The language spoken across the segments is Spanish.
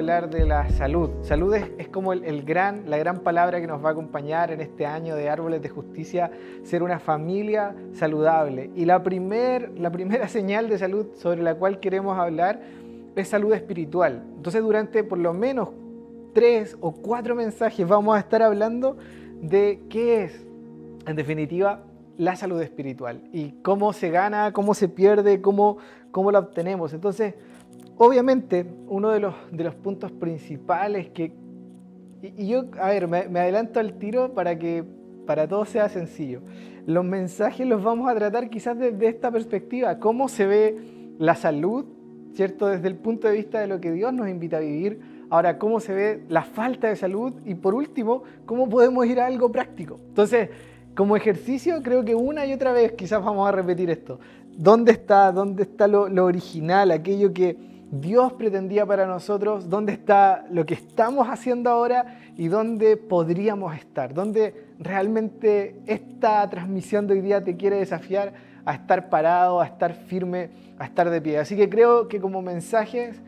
hablar de la salud. Salud es, como el, gran, la gran palabra que nos va a acompañar en este año de Árboles de Justicia, ser una familia saludable. Y la, primer, la primera señal de salud sobre la cual queremos hablar es salud espiritual. Entonces durante por lo menos tres o cuatro mensajes vamos a estar hablando de qué es, en definitiva, la salud espiritual y cómo se gana, cómo se pierde, cómo, cómo la obtenemos. Entonces, obviamente, uno de los, de los puntos principales que... Y, yo, a ver, me, adelanto al tiro para que para todos sea sencillo. Los mensajes los vamos a tratar quizás desde esta perspectiva, cómo se ve la salud, ¿cierto? Desde el punto de vista de lo que Dios nos invita a vivir. Ahora, cómo se ve la falta de salud y por último, cómo podemos ir a algo práctico. Entonces, como ejercicio, creo que una y otra vez quizás vamos a repetir esto. ¿Dónde está, dónde está lo, original, aquello que Dios pretendía para nosotros? ¿Dónde está lo que estamos haciendo ahora y dónde podríamos estar? ¿Dónde realmente esta transmisión de hoy día te quiere desafiar a estar parado, a estar firme, a estar de pie? Así que creo que como mensajes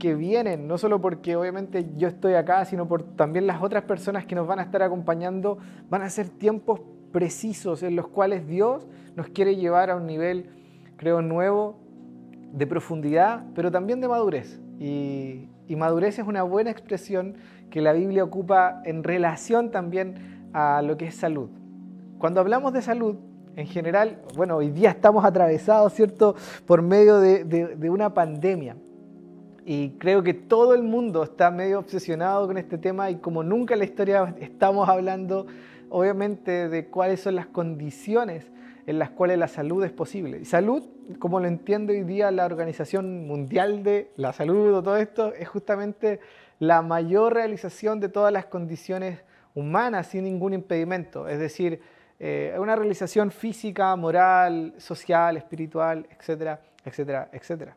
que vienen, no solo porque obviamente yo estoy acá, sino por también las otras personas que nos van a estar acompañando, van a ser tiempos precisos en los cuales Dios nos quiere llevar a un nivel, creo, nuevo de profundidad, pero también de madurez. Y, madurez es una buena expresión que la Biblia ocupa en relación también a lo que es salud. Cuando hablamos de salud, en general, bueno, hoy día estamos atravesados, ¿cierto?, por medio de, una pandemia. Y creo que todo el mundo está medio obsesionado con este tema y como nunca en la historia estamos hablando obviamente de cuáles son las condiciones en las cuales la salud es posible. Y salud, como lo entiende hoy día la Organización Mundial de la Salud o todo esto, es justamente la mayor realización de todas las condiciones humanas sin ningún impedimento. Es decir, eh, una realización física, moral, social, espiritual, etcétera, etcétera, etcétera.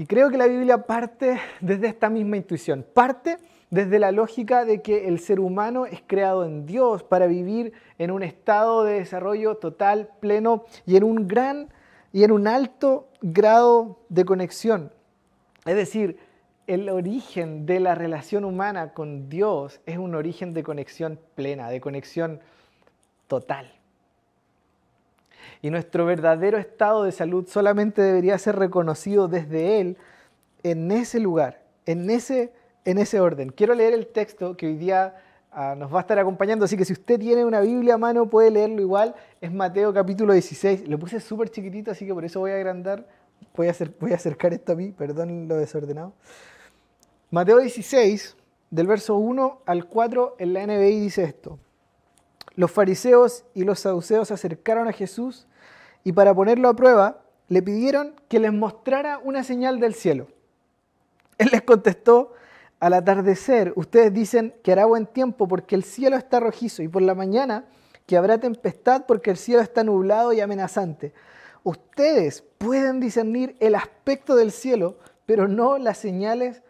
Y creo que la Biblia parte desde esta misma intuición, parte desde la lógica de que el ser humano es creado en Dios para vivir en un estado de desarrollo total, pleno y en un gran y en un alto grado de conexión. Es decir, el origen de la relación humana con Dios es un origen de conexión plena, de conexión total. Y nuestro verdadero estado de salud solamente debería ser reconocido desde Él en ese lugar, en ese en ese orden. Quiero leer el texto que hoy día ah, nos va a estar acompañando, así que si usted tiene una Biblia a mano puede leerlo igual. Es Mateo capítulo 16. Lo puse súper chiquitito, así que por eso voy a agrandar. Voy a, hacer, voy a acercar esto a mí, perdón lo desordenado. Mateo 16, del verso 1 al 4 en la NBI dice esto. Los fariseos y los saduceos se acercaron a Jesús y para ponerlo a prueba le pidieron que les mostrara una señal del cielo. Él les contestó, al atardecer ustedes dicen que hará buen tiempo porque el cielo está rojizo y por la mañana que habrá tempestad porque el cielo está nublado y amenazante. Ustedes pueden discernir el aspecto del cielo, pero no las señales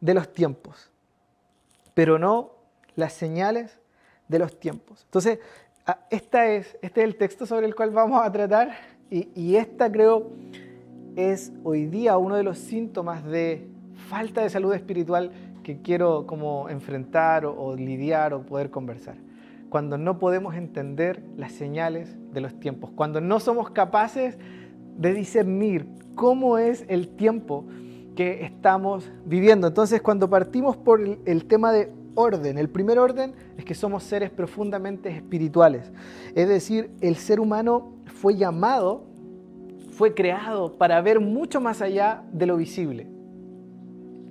de los tiempos. Pero no las señales de los tiempos. Entonces, esta es, este es el texto sobre el cual vamos a tratar y, y esta creo es hoy día uno de los síntomas de falta de salud espiritual que quiero como enfrentar o, lidiar o poder conversar. Cuando no podemos entender las señales de los tiempos, cuando no somos capaces de discernir cómo es el tiempo que estamos viviendo. Entonces, cuando partimos por el, tema de orden, el primer orden es que somos seres profundamente espirituales. Es decir, el ser humano fue llamado, fue creado para ver mucho más allá de lo visible.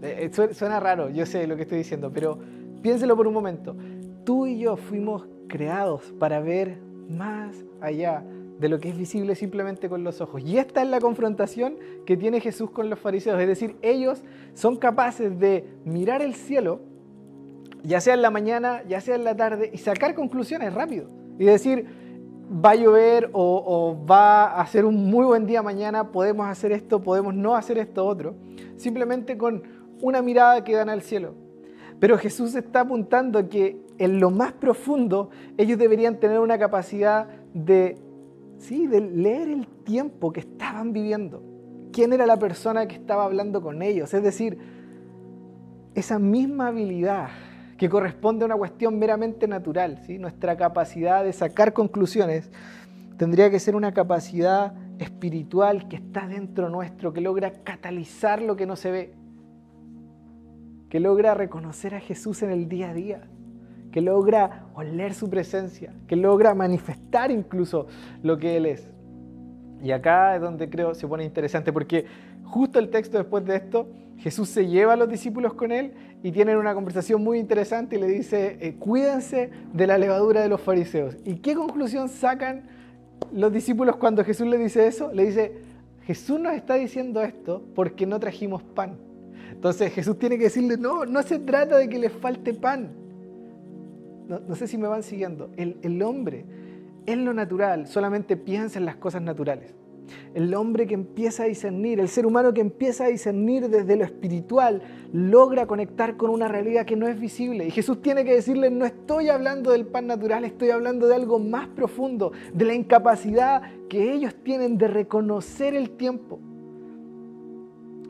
Eh, eh, suena raro, yo sé lo que estoy diciendo, pero piénselo por un momento. Tú y yo fuimos creados para ver más allá de lo que es visible simplemente con los ojos. Y esta es la confrontación que tiene Jesús con los fariseos. Es decir, ellos son capaces de mirar el cielo, ya sea en la mañana, ya sea en la tarde, y sacar conclusiones rápido. Y decir, va a llover o, va a ser un muy buen día mañana, podemos hacer esto, podemos no hacer esto otro. Simplemente con una mirada que dan al cielo. Pero Jesús está apuntando que en lo más profundo ellos deberían tener una capacidad de, sí, de leer el tiempo que estaban viviendo. ¿Quién era la persona que estaba hablando con ellos? Es decir, esa misma habilidad que corresponde a una cuestión meramente natural, ¿sí? nuestra capacidad de sacar conclusiones, tendría que ser una capacidad espiritual que está dentro nuestro, que logra catalizar lo que no se ve, que logra reconocer a Jesús en el día a día, que logra oler su presencia, que logra manifestar incluso lo que Él es. Y acá es donde creo se pone interesante, porque justo el texto después de esto, Jesús se lleva a los discípulos con Él y tienen una conversación muy interesante y le dice, eh, cuídense de la levadura de los fariseos. ¿Y qué conclusión sacan los discípulos cuando Jesús le dice eso? Le dice, Jesús nos está diciendo esto porque no trajimos pan. Entonces Jesús tiene que decirle, no, no se trata de que les falte pan. No, sé si me van siguiendo. El, el hombre, en lo natural, solamente piensa en las cosas naturales. El hombre que empieza a discernir, el ser humano que empieza a discernir desde lo espiritual, logra conectar con una realidad que no es visible. Y Jesús tiene que decirle, no estoy hablando del pan natural, estoy hablando de algo más profundo, de la incapacidad que ellos tienen de reconocer el tiempo.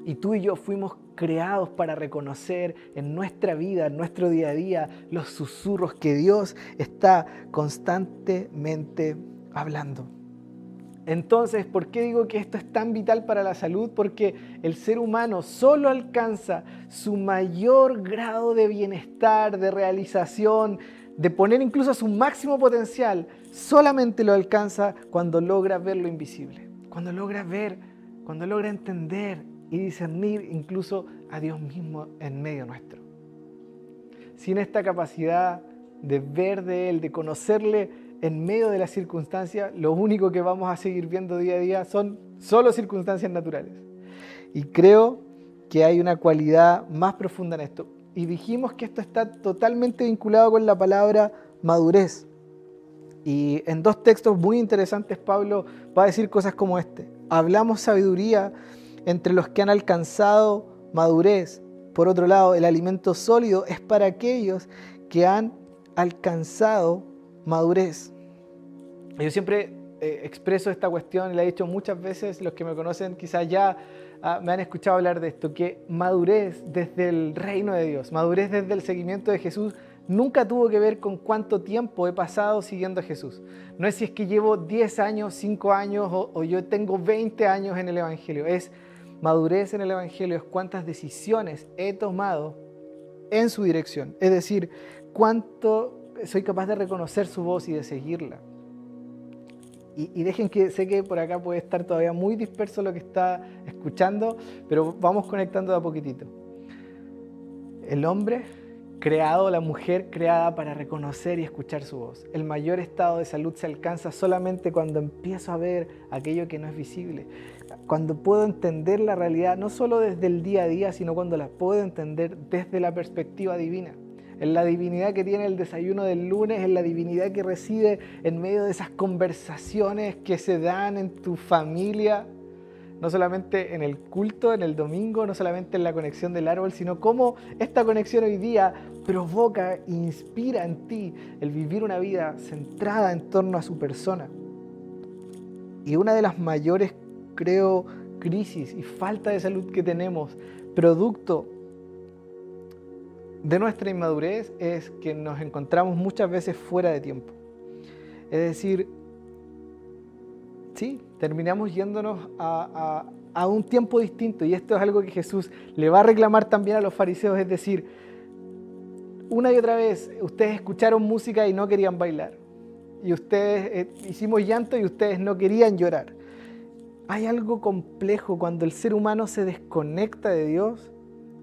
Y tú y yo fuimos creados para reconocer en nuestra vida, en nuestro día a día, los susurros que Dios está constantemente hablando. Entonces, ¿por qué digo que esto es tan vital para la salud? Porque el ser humano solo alcanza su mayor grado de bienestar, de realización, de poner incluso su máximo potencial, solamente lo alcanza cuando logra ver lo invisible, cuando logra ver, cuando logra entender y discernir incluso a Dios mismo en medio nuestro. Sin esta capacidad de ver de Él, de conocerle, en medio de las circunstancias, lo único que vamos a seguir viendo día a día son solo circunstancias naturales. Y creo que hay una cualidad más profunda en esto. Y dijimos que esto está totalmente vinculado con la palabra madurez. Y en dos textos muy interesantes Pablo va a decir cosas como este. Hablamos sabiduría entre los que han alcanzado madurez. Por otro lado, el alimento sólido es para aquellos que han alcanzado madurez. Yo siempre eh, expreso esta cuestión la he dicho muchas veces, los que me conocen quizás ya ah, me han escuchado hablar de esto, que madurez desde el reino de Dios, madurez desde el seguimiento de Jesús, nunca tuvo que ver con cuánto tiempo he pasado siguiendo a Jesús. No es si es que llevo 10 años, 5 años o, o yo tengo 20 años en el Evangelio, es madurez en el Evangelio, es cuántas decisiones he tomado en su dirección, es decir, cuánto soy capaz de reconocer su voz y de seguirla. Y, dejen que sé que por acá puede estar todavía muy disperso lo que está escuchando, pero vamos conectando de a poquitito. El hombre creado, la mujer creada para reconocer y escuchar su voz. El mayor estado de salud se alcanza solamente cuando empiezo a ver aquello que no es visible, cuando puedo entender la realidad no solo desde el día a día, sino cuando la puedo entender desde la perspectiva divina en la divinidad que tiene el desayuno del lunes, en la divinidad que reside en medio de esas conversaciones que se dan en tu familia, no solamente en el culto, en el domingo, no solamente en la conexión del árbol, sino cómo esta conexión hoy día provoca e inspira en ti el vivir una vida centrada en torno a su persona. Y una de las mayores, creo, crisis y falta de salud que tenemos, producto de nuestra inmadurez es que nos encontramos muchas veces fuera de tiempo. Es decir, sí, terminamos yéndonos a, un tiempo distinto y esto es algo que Jesús le va a reclamar también a los fariseos, es decir, una y otra vez ustedes escucharon música y no querían bailar y ustedes eh, hicimos llanto y ustedes no querían llorar. Hay algo complejo cuando el ser humano se desconecta de Dios,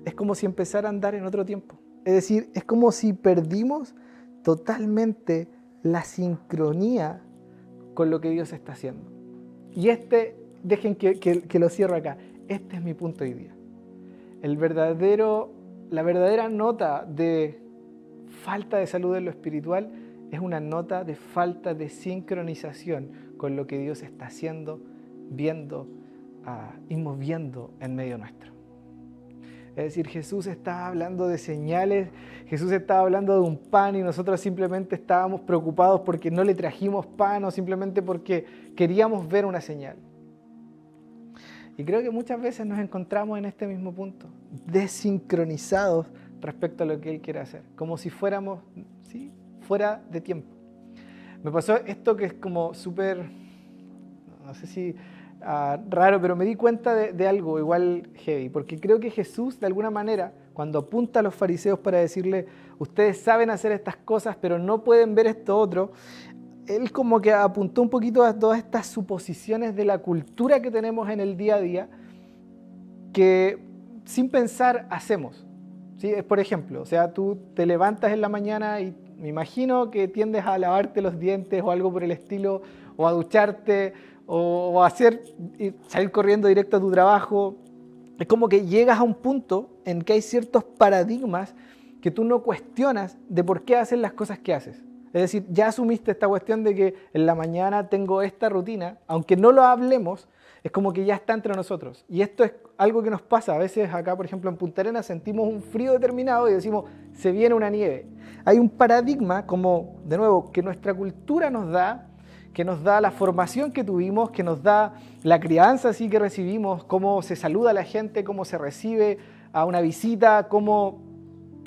es como si empezara a andar en otro tiempo. Es decir, es como si perdimos totalmente la sincronía con lo que Dios está haciendo. Y este, dejen que, lo cierro acá, este es mi punto hoy día. El verdadero, la verdadera nota de falta de salud en lo espiritual es una nota de falta de sincronización con lo que Dios está haciendo, viendo ah, y moviendo en medio nuestro. Es decir, Jesús estaba hablando de señales, Jesús estaba hablando de un pan y nosotros simplemente estábamos preocupados porque no le trajimos pan o simplemente porque queríamos ver una señal. Y creo que muchas veces nos encontramos en este mismo punto, desincronizados respecto a lo que Él quiere hacer, como si fuéramos ¿sí? fuera de tiempo. Me pasó esto que es como súper, no sé si ah, raro, pero me di cuenta de, algo igual heavy, porque creo que Jesús de alguna manera, cuando apunta a los fariseos para decirle, ustedes saben hacer estas cosas, pero no pueden ver esto otro, él como que apuntó un poquito a todas estas suposiciones de la cultura que tenemos en el día a día, que sin pensar hacemos. ¿sí? Por ejemplo, o sea, tú te levantas en la mañana y me imagino que tiendes a lavarte los dientes o algo por el estilo, o a ducharte, o, hacer, salir corriendo directo a tu trabajo. Es como que llegas a un punto en que hay ciertos paradigmas que tú no cuestionas de por qué haces las cosas que haces. Es decir, ya asumiste esta cuestión de que en la mañana tengo esta rutina, aunque no lo hablemos, es como que ya está entre nosotros. Y esto es algo que nos pasa. A veces acá, por ejemplo, en Punta Arenas sentimos un frío determinado y decimos, se viene una nieve. Hay un paradigma como, de nuevo, que nuestra cultura nos da, que nos da la formación que tuvimos, que nos da la crianza así que recibimos, cómo se saluda a la gente, cómo se recibe a una visita, cómo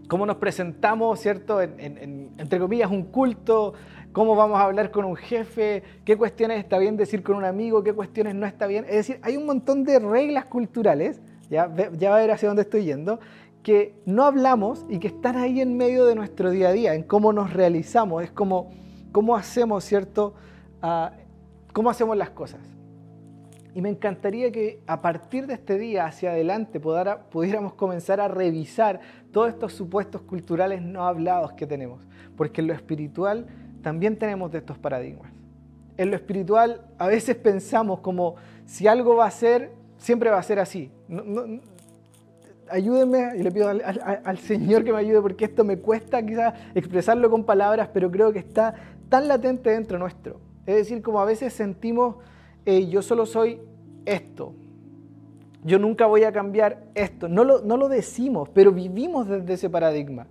cómo nos presentamos, ¿cierto? En, entre comillas, un culto, cómo vamos a hablar con un jefe, qué cuestiones está bien decir con un amigo, qué cuestiones no está bien. Es decir, hay un montón de reglas culturales, ya, ya va a ver hacia dónde estoy yendo, que no hablamos y que están ahí en medio de nuestro día a día, en cómo nos realizamos, es como cómo hacemos, ¿cierto? Ah, cómo hacemos las cosas. Y me encantaría que a partir de este día hacia adelante pudiéramos comenzar a revisar todos estos supuestos culturales no hablados que tenemos. Porque en lo espiritual también tenemos de estos paradigmas. En lo espiritual a veces pensamos como si algo va a ser, siempre va a ser así. ayúdenme y le pido al, al, Señor que me ayude porque esto me cuesta quizás expresarlo con palabras, pero creo que está tan latente dentro nuestro. Es decir, como a veces sentimos yo solo soy esto. Yo nunca voy a cambiar esto. No lo, no lo decimos, pero vivimos desde ese paradigma.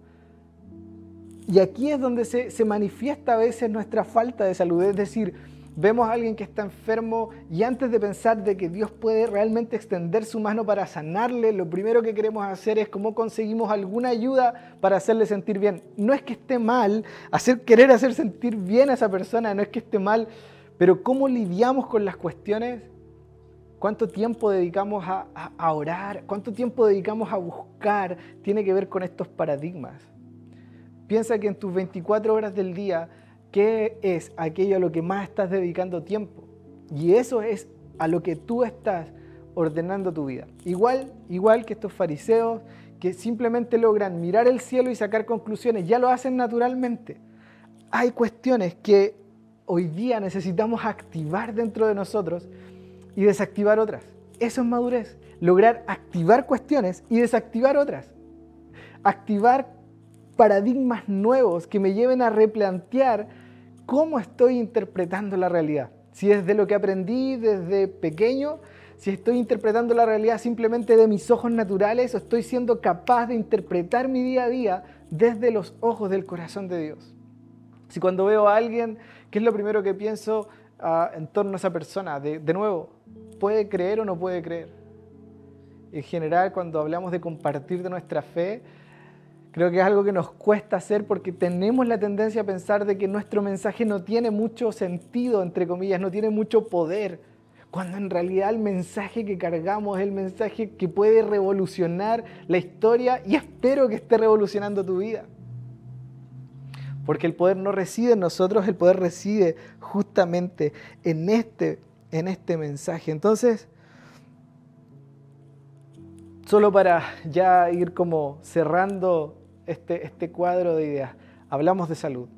Y aquí es donde se, se, manifiesta a veces nuestra falta de salud. Es decir, vemos a alguien que está enfermo y antes de pensar de que Dios puede realmente extender su mano para sanarle, lo primero que queremos hacer es cómo conseguimos alguna ayuda para hacerle sentir bien. No es que esté mal hacer, querer hacer sentir bien a esa persona, no es que esté mal pero ¿cómo lidiamos con las cuestiones? ¿Cuánto tiempo dedicamos a, orar? ¿Cuánto tiempo dedicamos a buscar? Tiene que ver con estos paradigmas. Piensa que en tus 24 horas del día, ¿qué es aquello a lo que más estás dedicando tiempo? Y eso es a lo que tú estás ordenando tu vida. Igual, igual que estos fariseos que simplemente logran mirar el cielo y sacar conclusiones, ya lo hacen naturalmente. Hay cuestiones que hoy día necesitamos activar dentro de nosotros y desactivar otras. Eso es madurez. Lograr activar cuestiones y desactivar otras. Activar paradigmas nuevos que me lleven a replantear cómo estoy interpretando la realidad. Si es de lo que aprendí desde pequeño, si estoy interpretando la realidad simplemente de mis ojos naturales o estoy siendo capaz de interpretar mi día a día desde los ojos del corazón de Dios. Si cuando veo a alguien ¿Qué es lo primero que pienso ah, en torno a esa persona? De, de nuevo, ¿puede creer o no puede creer? En general, cuando hablamos de compartir de nuestra fe, creo que es algo que nos cuesta hacer porque tenemos la tendencia a pensar de que nuestro mensaje no tiene mucho sentido, entre comillas, no tiene mucho poder, cuando en realidad el mensaje que cargamos es el mensaje que puede revolucionar la historia y espero que esté revolucionando tu vida. Porque el poder no reside en nosotros, el poder reside justamente en este, en este mensaje. Entonces, solo para ya ir como cerrando este, este cuadro de ideas, hablamos de salud.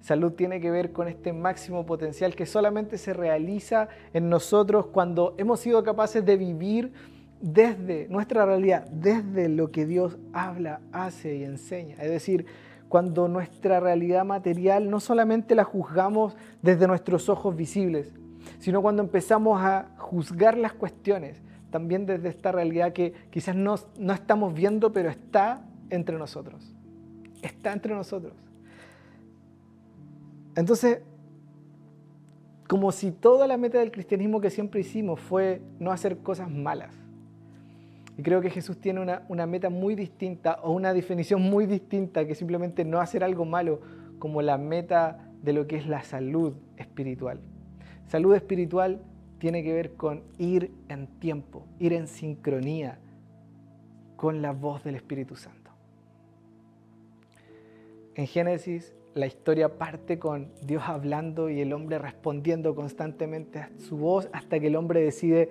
Salud tiene que ver con este máximo potencial que solamente se realiza en nosotros cuando hemos sido capaces de vivir desde nuestra realidad, desde lo que Dios habla, hace y enseña. Es decir, cuando nuestra realidad material no solamente la juzgamos desde nuestros ojos visibles, sino cuando empezamos a juzgar las cuestiones también desde esta realidad que quizás no, no estamos viendo, pero está entre nosotros. Está entre nosotros. Entonces, como si toda la meta del cristianismo que siempre hicimos fue no hacer cosas malas. Y creo que Jesús tiene una, una, meta muy distinta o una definición muy distinta que simplemente no hacer algo malo como la meta de lo que es la salud espiritual. Salud espiritual tiene que ver con ir en tiempo, ir en sincronía con la voz del Espíritu Santo. En Génesis la historia parte con Dios hablando y el hombre respondiendo constantemente a su voz hasta que el hombre decide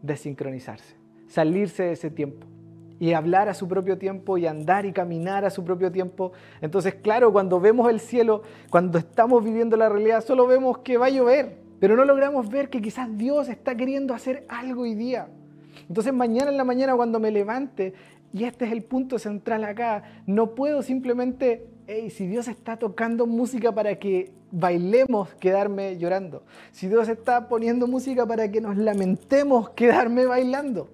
desincronizarse, salirse de ese tiempo y hablar a su propio tiempo y andar y caminar a su propio tiempo. Entonces, claro, cuando vemos el cielo, cuando estamos viviendo la realidad, solo vemos que va a llover, pero no logramos ver que quizás Dios está queriendo hacer algo hoy día. Entonces, mañana en la mañana cuando me levante, y este es el punto central acá, no puedo simplemente hey, si Dios está tocando música para que bailemos, quedarme llorando. Si Dios está poniendo música para que nos lamentemos, quedarme bailando.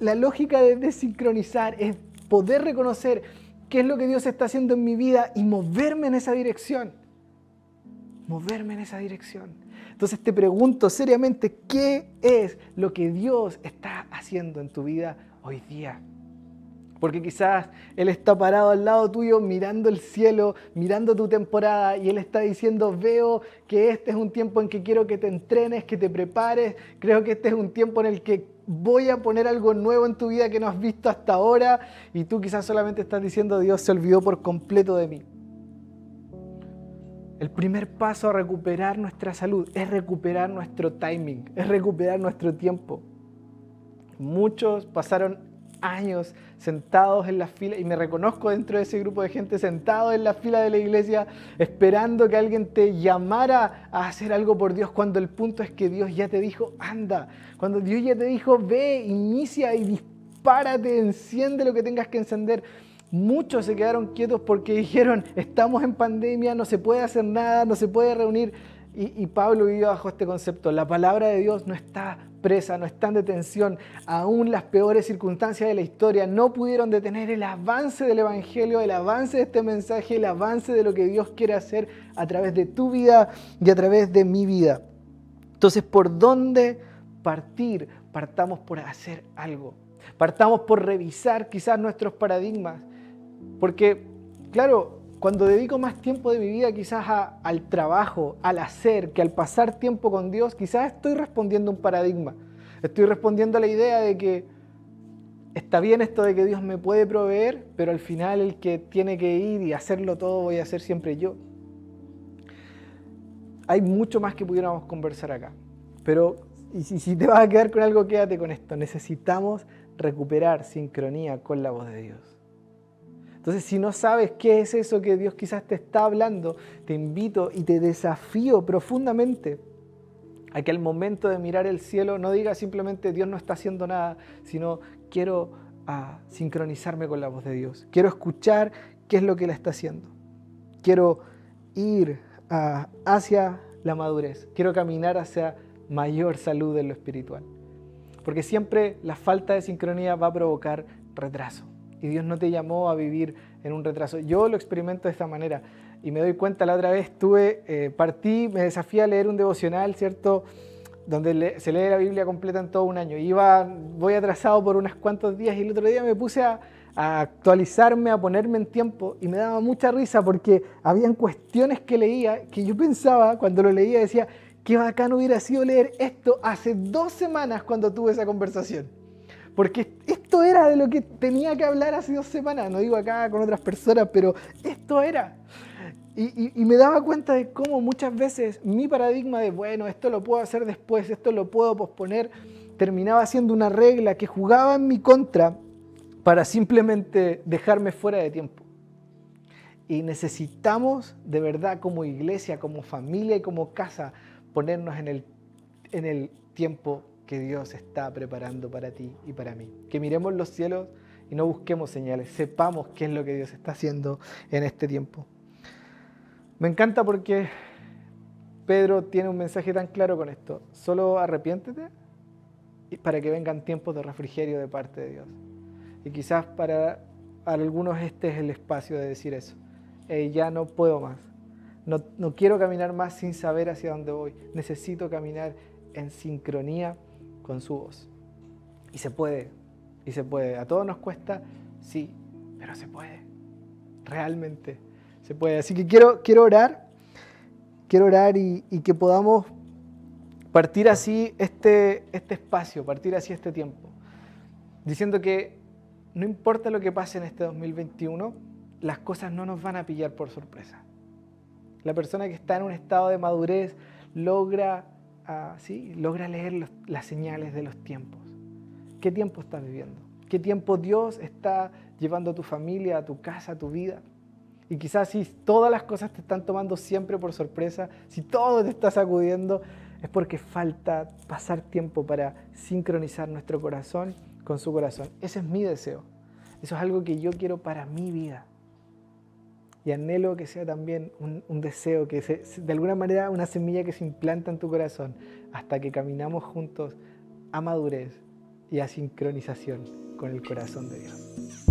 La lógica de desincronizar es poder reconocer qué es lo que Dios está haciendo en mi vida y moverme en esa dirección. Moverme en esa dirección. Entonces te pregunto seriamente, ¿qué es lo que Dios está haciendo en tu vida hoy día? Porque quizás Él está parado al lado tuyo mirando el cielo, mirando tu temporada y Él está diciendo, veo que este es un tiempo en que quiero que te entrenes, que te prepares, creo que este es un tiempo en el que voy a poner algo nuevo en tu vida que no has visto hasta ahora y tú quizás solamente estás diciendo, Dios se olvidó por completo de mí. El primer paso a recuperar nuestra salud es recuperar nuestro timing, es recuperar nuestro tiempo. Muchos pasaron años sentados en la fila, y me reconozco dentro de ese grupo de gente sentado en la fila de la iglesia, esperando que alguien te llamara a hacer algo por Dios, cuando el punto es que Dios ya te dijo, anda, cuando Dios ya te dijo, ve, inicia y dispárate, enciende lo que tengas que encender. Muchos se quedaron quietos porque dijeron, estamos en pandemia, no se puede hacer nada, no se puede reunir. Y, Pablo vive bajo este concepto. La palabra de Dios no está no está en detención. Aún las peores circunstancias de la historia no pudieron detener el avance del Evangelio, el avance de este mensaje, el avance de lo que Dios quiere hacer a través de tu vida y a través de mi vida. Entonces, ¿por dónde partir? Partamos por hacer algo. Partamos por revisar quizás nuestros paradigmas. Porque, claro, cuando dedico más tiempo de mi vida quizás al trabajo, al hacer, que al pasar tiempo con Dios, quizás estoy respondiendo a un paradigma. Estoy respondiendo a la idea de que está bien esto de que Dios me puede proveer, pero al final el que tiene que ir y hacerlo todo voy a ser siempre yo. Hay mucho más que pudiéramos conversar acá. Pero si, si te vas a quedar con algo, quédate con esto. Necesitamos recuperar sincronía con la voz de Dios. Entonces, si no sabes qué es eso que Dios quizás te está hablando, te invito y te desafío profundamente a que al momento de mirar el cielo no digas simplemente Dios no está haciendo nada, sino quiero ah, sincronizarme con la voz de Dios. Quiero escuchar qué es lo que Él está haciendo. Quiero ir ah, hacia la madurez. Quiero caminar hacia mayor salud en lo espiritual. Porque siempre la falta de sincronía va a provocar retraso y Dios no te llamó a vivir en un retraso. Yo lo experimento de esta manera y me doy cuenta, la otra vez tuve, eh, partí, me desafié a leer un devocional, ¿cierto? Donde se lee la Biblia completa en todo un año. Iba, voy atrasado por unos cuantos días y el otro día me puse a, a actualizarme, a ponerme en tiempo y me daba mucha risa porque habían cuestiones que leía que yo pensaba, cuando lo leía decía, qué bacán hubiera sido leer esto hace dos semanas cuando tuve esa conversación. Porque esto era de lo que tenía que hablar hace dos semanas. No digo acá con otras personas, pero esto era. Y, me daba cuenta de cómo muchas veces mi paradigma de, bueno, esto lo puedo hacer después, esto lo puedo posponer, terminaba siendo una regla que jugaba en mi contra para simplemente dejarme fuera de tiempo. Y necesitamos de verdad como iglesia, como familia y como casa ponernos en el, en el tiempo que Dios está preparando para ti y para mí. Que miremos los cielos y no busquemos señales, sepamos qué es lo que Dios está haciendo en este tiempo. Me encanta porque Pedro tiene un mensaje tan claro con esto. Solo arrepiéntete para que vengan tiempos de refrigerio de parte de Dios. Y quizás para algunos este es el espacio de decir eso. ya no puedo más. No, no quiero caminar más sin saber hacia dónde voy. Necesito caminar en sincronía con su voz. Y se puede, Y se puede. A todos nos cuesta, sí, pero se puede. Realmente se puede. Así que quiero, quiero orar, quiero orar y, que podamos partir así este, este espacio, partir así este tiempo, diciendo que no importa lo que pase en este 2021, las cosas no nos van a pillar por sorpresa. La persona que está en un estado de madurez logra, logra leer las señales de los tiempos. ¿Qué tiempo estás viviendo? ¿Qué tiempo Dios está llevando a tu familia, a tu casa, a tu vida? Y quizás si todas las cosas te están tomando siempre por sorpresa, si todo te está sacudiendo, es porque falta pasar tiempo para sincronizar nuestro corazón con su corazón. Ese es mi deseo. Eso es algo que yo quiero para mi vida. Y anhelo que sea también un, deseo, que de alguna manera una semilla que se implanta en tu corazón hasta que caminamos juntos a madurez y a sincronización con el corazón de Dios.